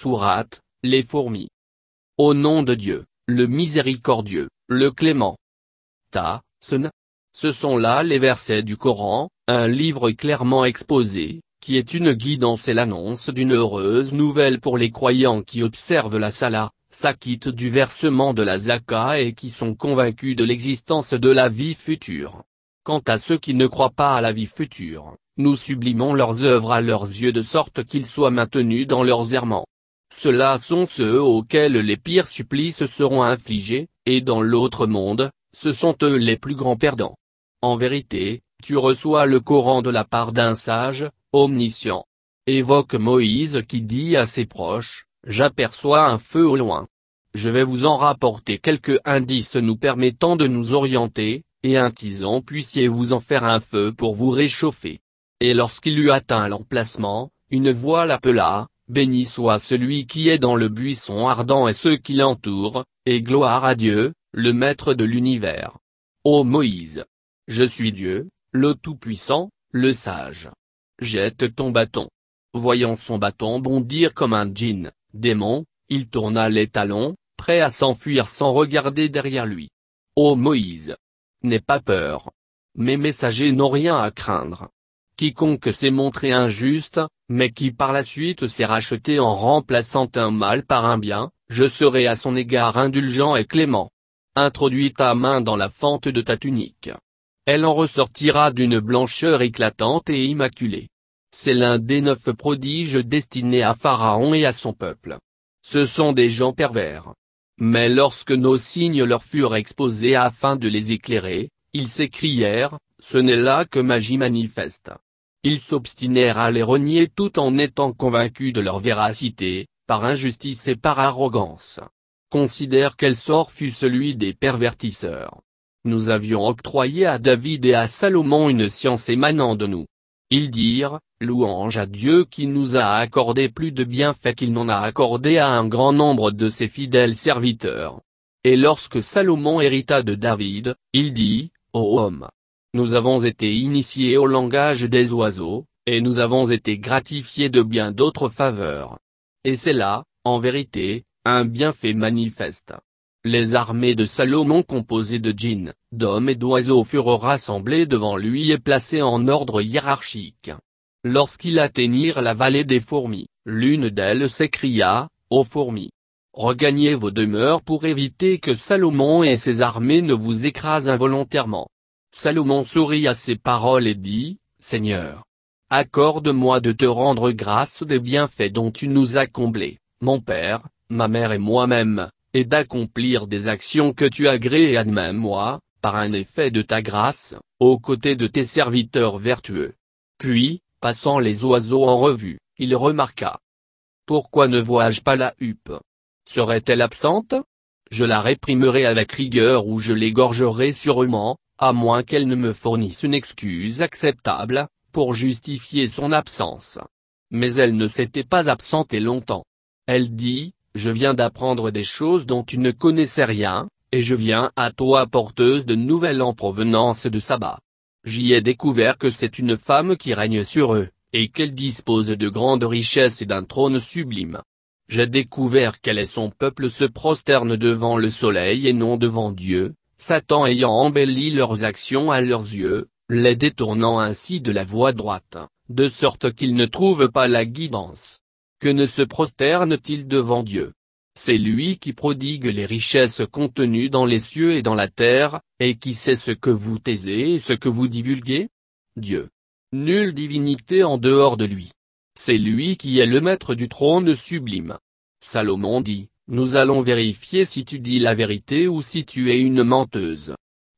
Sourate, les fourmis. Au nom de Dieu, le miséricordieux, le clément. Ta, Sun. Ce sont là les versets du Coran, un livre clairement exposé, qui est une guidance et l'annonce d'une heureuse nouvelle pour les croyants qui observent la Salah, s'acquittent du versement de la Zaka et qui sont convaincus de l'existence de la vie future. Quant à ceux qui ne croient pas à la vie future, nous sublimons leurs œuvres à leurs yeux de sorte qu'ils soient maintenus dans leurs errements. Ceux-là sont ceux auxquels les pires supplices seront infligés, et dans l'autre monde, ce sont eux les plus grands perdants. En vérité, tu reçois le Coran de la part d'un sage, omniscient. Évoque Moïse qui dit à ses proches, J'aperçois un feu au loin. Je vais vous en rapporter quelques indices nous permettant de nous orienter, et un tison puissiez-vous en faire un feu pour vous réchauffer. Et lorsqu'il eut atteint l'emplacement, une voix l'appela, Béni soit celui qui est dans le buisson ardent et ceux qui l'entourent, et gloire à Dieu, le Maître de l'univers. Ô Moïse, je suis Dieu, le Tout-Puissant, le Sage. Jette ton bâton. Voyant son bâton bondir comme un djinn, démon, il tourna les talons, prêt à s'enfuir sans regarder derrière lui. Ô Moïse! N'aie pas peur. Mes messagers n'ont rien à craindre. Quiconque s'est montré injuste, mais qui par la suite s'est racheté en remplaçant un mal par un bien, je serai à son égard indulgent et clément. Introduis ta main dans la fente de ta tunique elle en ressortira d'une blancheur éclatante et immaculée. C'est l'un des neuf prodiges destinés à Pharaon et à son peuple. Ce sont des gens pervers. Mais lorsque nos signes leur furent exposés afin de les éclairer, ils s'écrièrent, ce n'est là que magie manifeste. Ils s'obstinèrent à les renier tout en étant convaincus de leur véracité, par injustice et par arrogance. Considère quel sort fut celui des pervertisseurs. Nous avions octroyé à David et à Salomon une science émanant de nous. Ils dirent, louange à Dieu qui nous a accordé plus de bienfaits qu'il n'en a accordé à un grand nombre de ses fidèles serviteurs. Et lorsque Salomon hérita de David, il dit, Ô homme, nous avons été initiés au langage des oiseaux, et nous avons été gratifiés de bien d'autres faveurs. Et c'est là, en vérité, un bienfait manifeste. Les armées de Salomon composées de djinns, d'hommes et d'oiseaux furent rassemblées devant lui et placées en ordre hiérarchique. Lorsqu'ils atteignirent la vallée des fourmis, l'une d'elles s'écria, Ô fourmis! Regagnez vos demeures pour éviter que Salomon et ses armées ne vous écrasent involontairement. Salomon sourit à ces paroles et dit, Seigneur! Accorde-moi de te rendre grâce des bienfaits dont tu nous as comblés, mon père, ma mère et moi-même, et d'accomplir des actions que tu agrées à même moi, par un effet de ta grâce, aux côtés de tes serviteurs vertueux. Puis, passant les oiseaux en revue, il remarqua. Pourquoi ne vois-je pas la huppe? Serait-elle absente? Je la réprimerai avec rigueur ou je l'égorgerai sûrement, à moins qu'elle ne me fournisse une excuse acceptable, pour justifier son absence. Mais elle ne s'était pas absentée longtemps. Elle dit, je viens d'apprendre des choses dont tu ne connaissais rien, et je viens à toi porteuse de nouvelles en provenance de Saba. J'y ai découvert que c'est une femme qui règne sur eux, et qu'elle dispose de grandes richesses et d'un trône sublime. J'ai découvert qu'elle et son peuple se prosternent devant le soleil et non devant Dieu, Satan ayant embelli leurs actions à leurs yeux, les détournant ainsi de la voie droite, de sorte qu'ils ne trouvent pas la guidance que ne se prosterne-t-il devant Dieu? C'est lui qui prodigue les richesses contenues dans les cieux et dans la terre, et qui sait ce que vous taisez et ce que vous divulguez? Dieu. Nulle divinité en dehors de lui. C'est lui qui est le maître du trône sublime. Salomon dit, nous allons vérifier si tu dis la vérité ou si tu es une menteuse.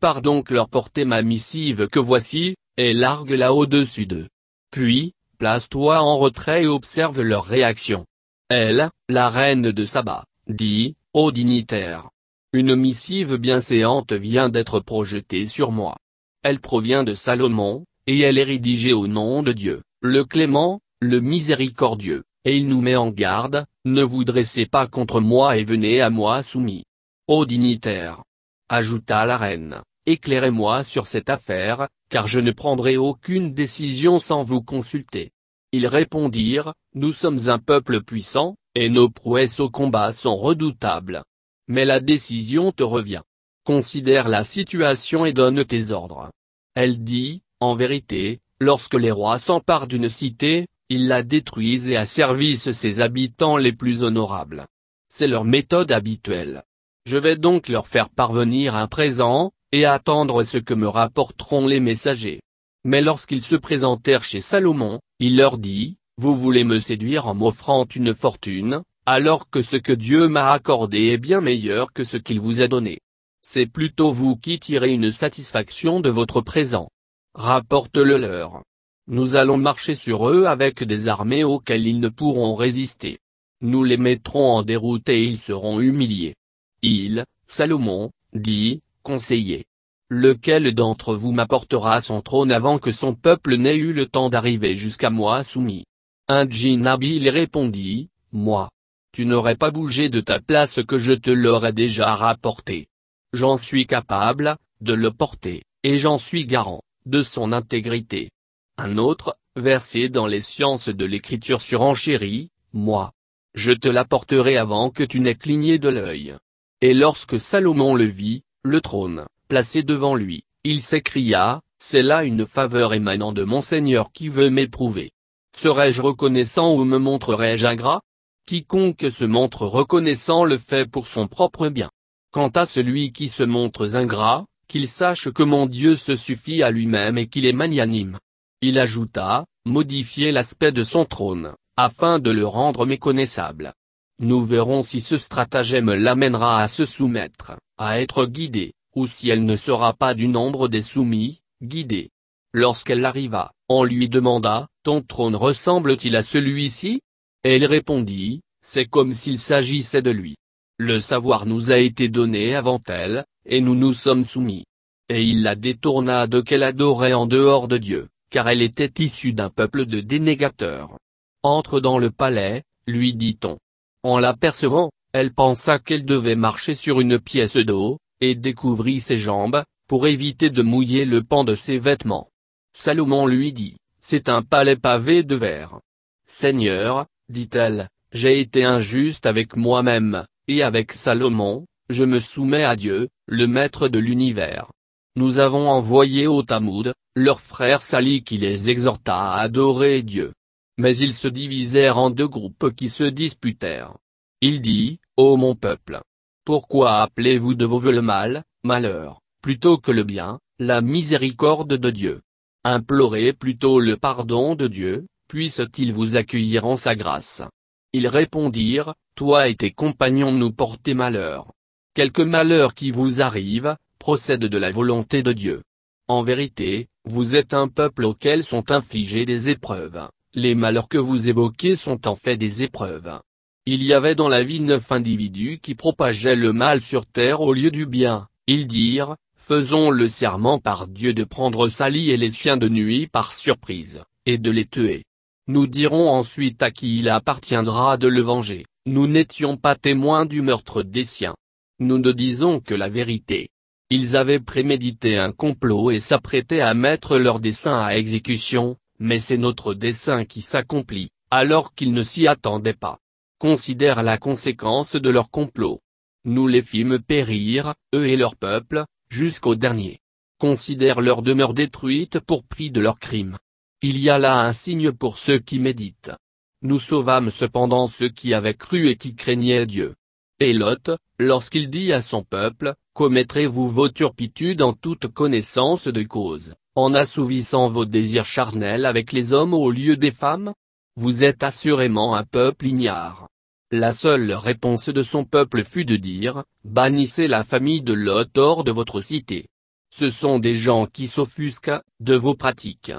Pars donc leur porter ma missive que voici, et largue-la au-dessus d'eux. Puis, place-toi en retrait et observe leur réaction. Elle, la reine de Saba, dit, ô dignitaire. Une missive bienséante vient d'être projetée sur moi. Elle provient de Salomon, et elle est rédigée au nom de Dieu, le clément, le miséricordieux, et il nous met en garde, ne vous dressez pas contre moi et venez à moi soumis. Ô dignitaire. Ajouta la reine, éclairez-moi sur cette affaire, car je ne prendrai aucune décision sans vous consulter. Ils répondirent, Nous sommes un peuple puissant, Et nos prouesses au combat sont redoutables. Mais la décision te revient. Considère la situation et donne tes ordres. Elle dit, en vérité, lorsque les rois s'emparent d'une cité, ils la détruisent et asservissent ses habitants les plus honorables. C'est leur méthode habituelle. Je vais donc leur faire parvenir un présent, et attendre ce que me rapporteront les messagers. Mais lorsqu'ils se présentèrent chez Salomon, il leur dit, Vous voulez me séduire en m'offrant une fortune, alors que ce que Dieu m'a accordé est bien meilleur que ce qu'il vous a donné. C'est plutôt vous qui tirez une satisfaction de votre présent. Rapporte-le leur. Nous allons marcher sur eux avec des armées auxquelles ils ne pourront résister. Nous les mettrons en déroute et ils seront humiliés. Il, Salomon, dit, conseiller. Lequel d'entre vous m'apportera son trône avant que son peuple n'ait eu le temps d'arriver jusqu'à moi soumis? Un djinnabi répondit, Moi. Tu n'aurais pas bougé de ta place que je te l'aurais déjà rapporté. J'en suis capable, de le porter, et j'en suis garant, de son intégrité. Un autre, versé dans les sciences de l'écriture surenchérie, moi. Je te l'apporterai avant que tu n'aies cligné de l'œil. Et lorsque Salomon le vit, le trône, placé devant lui, il s'écria, C'est là une faveur émanant de mon Seigneur qui veut m'éprouver. Serais-je reconnaissant ou me montrerai-je ingrat? Quiconque se montre reconnaissant le fait pour son propre bien. Quant à celui qui se montre ingrat, qu'il sache que mon Dieu se suffit à lui-même et qu'il est magnanime. Il ajouta, modifier l'aspect de son trône, afin de le rendre méconnaissable. Nous verrons si ce stratagème l'amènera à se soumettre, à être guidé, ou si elle ne sera pas du nombre des soumis, guidés. Lorsqu'elle arriva, on lui demanda, Ton trône ressemble-t-il à celui-ci? Elle répondit, C'est comme s'il s'agissait de lui. Le savoir nous a été donné avant elle, et nous nous sommes soumis. Et il la détourna de qu'elle adorait en dehors de Dieu, car elle était issue d'un peuple de dénégateurs. Entre dans le palais, lui dit-on. En l'apercevant, elle pensa qu'elle devait marcher sur une pièce d'eau, et découvrit ses jambes, pour éviter de mouiller le pan de ses vêtements. Salomon lui dit, C'est un palais pavé de verre. Seigneur, dit-elle, j'ai été injuste avec moi-même, et avec Salomon, je me soumets à Dieu, le maître de l'univers. Nous avons envoyé au Tamoud, leur frère Sali qui les exhorta à adorer Dieu. Mais ils se divisèrent en deux groupes qui se disputèrent. Il dit, Ô mon peuple! Pourquoi appelez-vous de vos voeux le mal, malheur, plutôt que le bien, la miséricorde de Dieu? Implorez plutôt le pardon de Dieu, puisse-t-il vous accueillir en sa grâce. Ils répondirent, Toi et tes compagnons nous portez malheur. Quelque malheur qui vous arrive, procède de la volonté de Dieu. En vérité, vous êtes un peuple auquel sont infligées des épreuves. Les malheurs que vous évoquez sont en fait des épreuves. Il y avait dans la vie neuf individus qui propageaient le mal sur terre au lieu du bien, ils dirent, faisons le serment par Dieu de prendre Sali et les chiens de nuit par surprise, et de les tuer. Nous dirons ensuite à qui il appartiendra de le venger, nous n'étions pas témoins du meurtre des siens. Nous ne disons que la vérité. Ils avaient prémédité un complot et s'apprêtaient à mettre leur dessein à exécution, mais c'est notre dessein qui s'accomplit, alors qu'ils ne s'y attendaient pas. Considère la conséquence de leur complot. Nous les fîmes périr, eux et leur peuple, jusqu'au dernier. Considère leur demeure détruite pour prix de leurs crimes. Il y a là un signe pour ceux qui méditent. Nous sauvâmes cependant ceux qui avaient cru et qui craignaient Dieu. Et Lot, lorsqu'il dit à son peuple, Commettrez-vous vos turpitudes en toute connaissance de cause en assouvissant vos désirs charnels avec les hommes au lieu des femmes? Vous êtes assurément un peuple ignare. La seule réponse de son peuple fut de dire, bannissez la famille de Lot hors de votre cité. Ce sont des gens qui s'offusquent, de vos pratiques.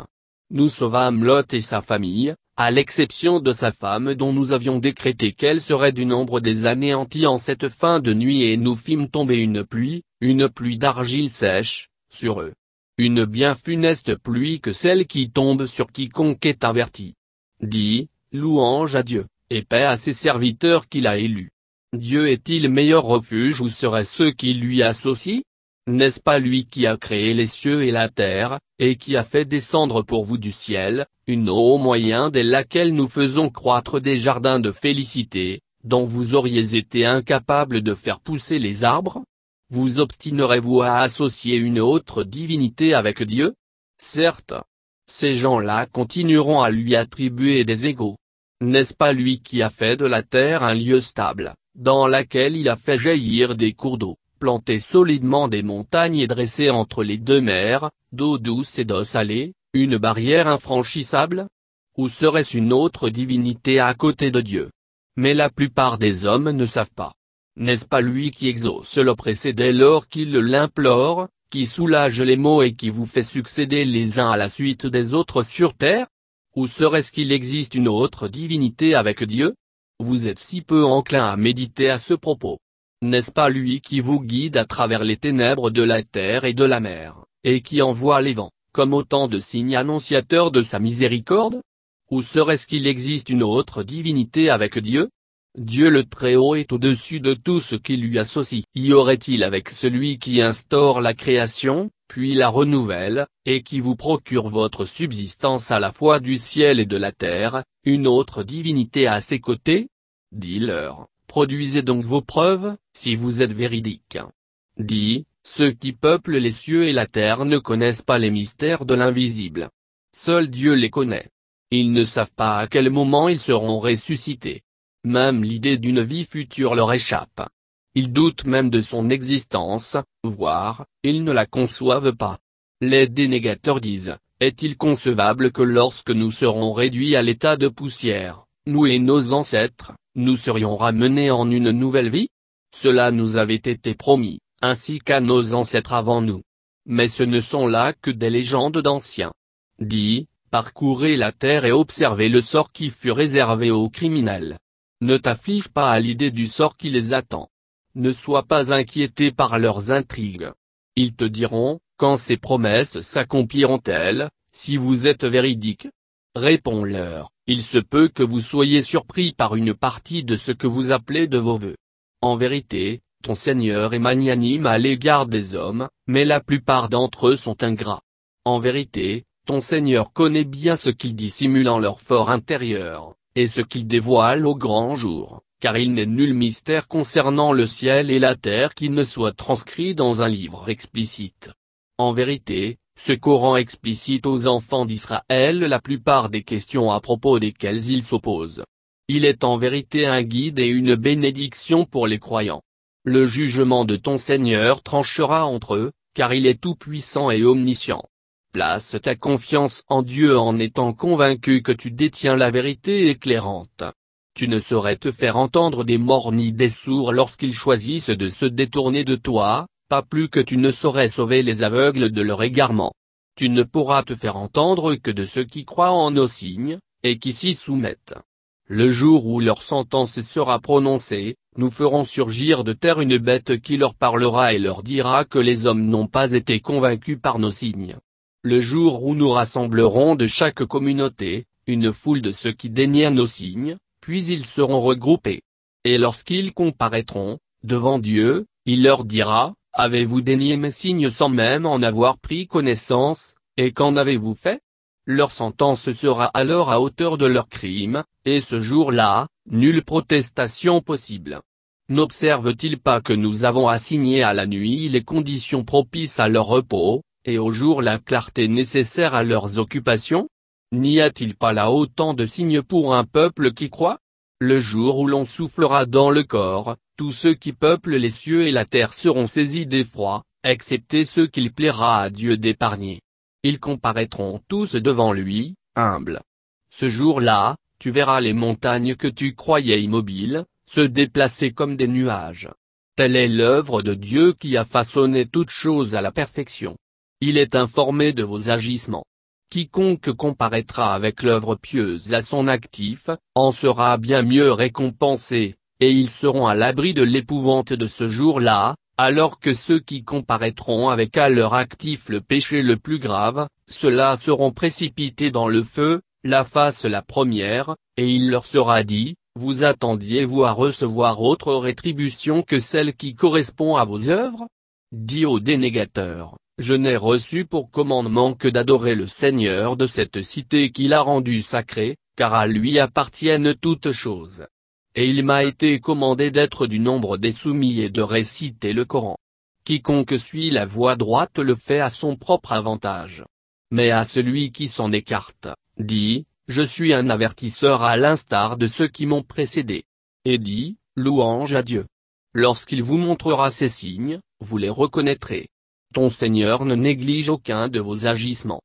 Nous sauvâmes Lot et sa famille, à l'exception de sa femme dont nous avions décrété qu'elle serait du nombre des anéantis en cette fin de nuit et nous fîmes tomber une pluie, une pluie d'argile sèche, sur eux. Une bien funeste pluie que celle qui tombe sur quiconque est averti. Dit, louange à Dieu, et paix à ses serviteurs qu'il a élus. Dieu est-il meilleur refuge ou seraient ceux qui lui associent N'est-ce pas lui qui a créé les cieux et la terre, et qui a fait descendre pour vous du ciel, une eau au moyen de laquelle nous faisons croître des jardins de félicité, dont vous auriez été incapable de faire pousser les arbres? Vous obstinerez-vous à associer une autre divinité avec Dieu? Certes. Ces gens-là continueront à lui attribuer des égaux. N'est-ce pas lui qui a fait de la terre un lieu stable, dans laquelle il a fait jaillir des cours d'eau, planté solidement des montagnes et dressé entre les deux mers, d'eau douce et d'eau salée, une barrière infranchissable? Ou serait-ce une autre divinité à côté de Dieu? Mais la plupart des hommes ne savent pas. N'est-ce pas lui qui exauce l'oppressé dès lors qu'il l'implore, qui soulage les maux et qui vous fait succéder les uns à la suite des autres sur terre? Ou serait-ce qu'il existe une autre divinité avec Dieu? Vous êtes si peu enclin à méditer à ce propos. N'est-ce pas lui qui vous guide à travers les ténèbres de la terre et de la mer, et qui envoie les vents comme autant de signes annonciateurs de sa miséricorde? Ou serait-ce qu'il existe une autre divinité avec Dieu? Dieu le Très-Haut est au-dessus de tout ce qui lui associe. Y aurait-il avec celui qui instaure la création, puis la renouvelle, et qui vous procure votre subsistance à la fois du ciel et de la terre, une autre divinité à ses côtés? Dis-leur, produisez donc vos preuves, si vous êtes véridique. Dis, ceux qui peuplent les cieux et la terre ne connaissent pas les mystères de l'invisible. Seul Dieu les connaît. Ils ne savent pas à quel moment ils seront ressuscités. Même l'idée d'une vie future leur échappe. Ils doutent même de son existence, voire, ils ne la conçoivent pas. Les dénégateurs disent, est-il concevable que lorsque nous serons réduits à l'état de poussière, nous et nos ancêtres, nous serions ramenés en une nouvelle vie Cela nous avait été promis ainsi qu'à nos ancêtres avant nous. Mais ce ne sont là que des légendes d'anciens. Dis, parcourez la terre et observez le sort qui fut réservé aux criminels. Ne t'afflige pas à l'idée du sort qui les attend. Ne sois pas inquiété par leurs intrigues. Ils te diront, quand ces promesses s'accompliront-elles, si vous êtes véridique Réponds-leur, il se peut que vous soyez surpris par une partie de ce que vous appelez de vos voeux. En vérité, ton Seigneur est magnanime à l'égard des hommes, mais la plupart d'entre eux sont ingrats. En vérité, ton Seigneur connaît bien ce qu'ils dissimulent en leur fort intérieur, et ce qu'ils dévoilent au grand jour, car il n'est nul mystère concernant le ciel et la terre qui ne soit transcrit dans un livre explicite. En vérité, ce Coran explicite aux enfants d'Israël la plupart des questions à propos desquelles ils s'opposent. Il est en vérité un guide et une bénédiction pour les croyants. Le jugement de ton Seigneur tranchera entre eux, car il est tout-puissant et omniscient. Place ta confiance en Dieu en étant convaincu que tu détiens la vérité éclairante. Tu ne saurais te faire entendre des morts ni des sourds lorsqu'ils choisissent de se détourner de toi, pas plus que tu ne saurais sauver les aveugles de leur égarement. Tu ne pourras te faire entendre que de ceux qui croient en nos signes, et qui s'y soumettent. Le jour où leur sentence sera prononcée, nous ferons surgir de terre une bête qui leur parlera et leur dira que les hommes n'ont pas été convaincus par nos signes. Le jour où nous rassemblerons de chaque communauté, une foule de ceux qui daignèrent nos signes, puis ils seront regroupés. Et lorsqu'ils comparaîtront, devant Dieu, il leur dira, Avez-vous daigné mes signes sans même en avoir pris connaissance, et qu'en avez-vous fait? Leur sentence sera alors à hauteur de leur crime, et ce jour-là, nulle protestation possible. N'observe-t-il pas que nous avons assigné à la nuit les conditions propices à leur repos, et au jour la clarté nécessaire à leurs occupations? N'y a-t-il pas là autant de signes pour un peuple qui croit? Le jour où l'on soufflera dans le corps, tous ceux qui peuplent les cieux et la terre seront saisis d'effroi, excepté ceux qu'il plaira à Dieu d'épargner ils comparaîtront tous devant lui, humbles. Ce jour-là, tu verras les montagnes que tu croyais immobiles, se déplacer comme des nuages. Telle est l'œuvre de Dieu qui a façonné toutes choses à la perfection. Il est informé de vos agissements. Quiconque comparaîtra avec l'œuvre pieuse à son actif, en sera bien mieux récompensé, et ils seront à l'abri de l'épouvante de ce jour-là, alors que ceux qui comparaîtront avec à leur actif le péché le plus grave, ceux-là seront précipités dans le feu, la face la première, et il leur sera dit, vous attendiez-vous à recevoir autre rétribution que celle qui correspond à vos œuvres? Dit au dénégateur, je n'ai reçu pour commandement que d'adorer le Seigneur de cette cité qu'il a rendue sacrée, car à lui appartiennent toutes choses. Et il m'a été commandé d'être du nombre des soumis et de réciter le Coran. Quiconque suit la voie droite le fait à son propre avantage. Mais à celui qui s'en écarte, dit, je suis un avertisseur à l'instar de ceux qui m'ont précédé. Et dit, louange à Dieu. Lorsqu'il vous montrera ces signes, vous les reconnaîtrez. Ton Seigneur ne néglige aucun de vos agissements.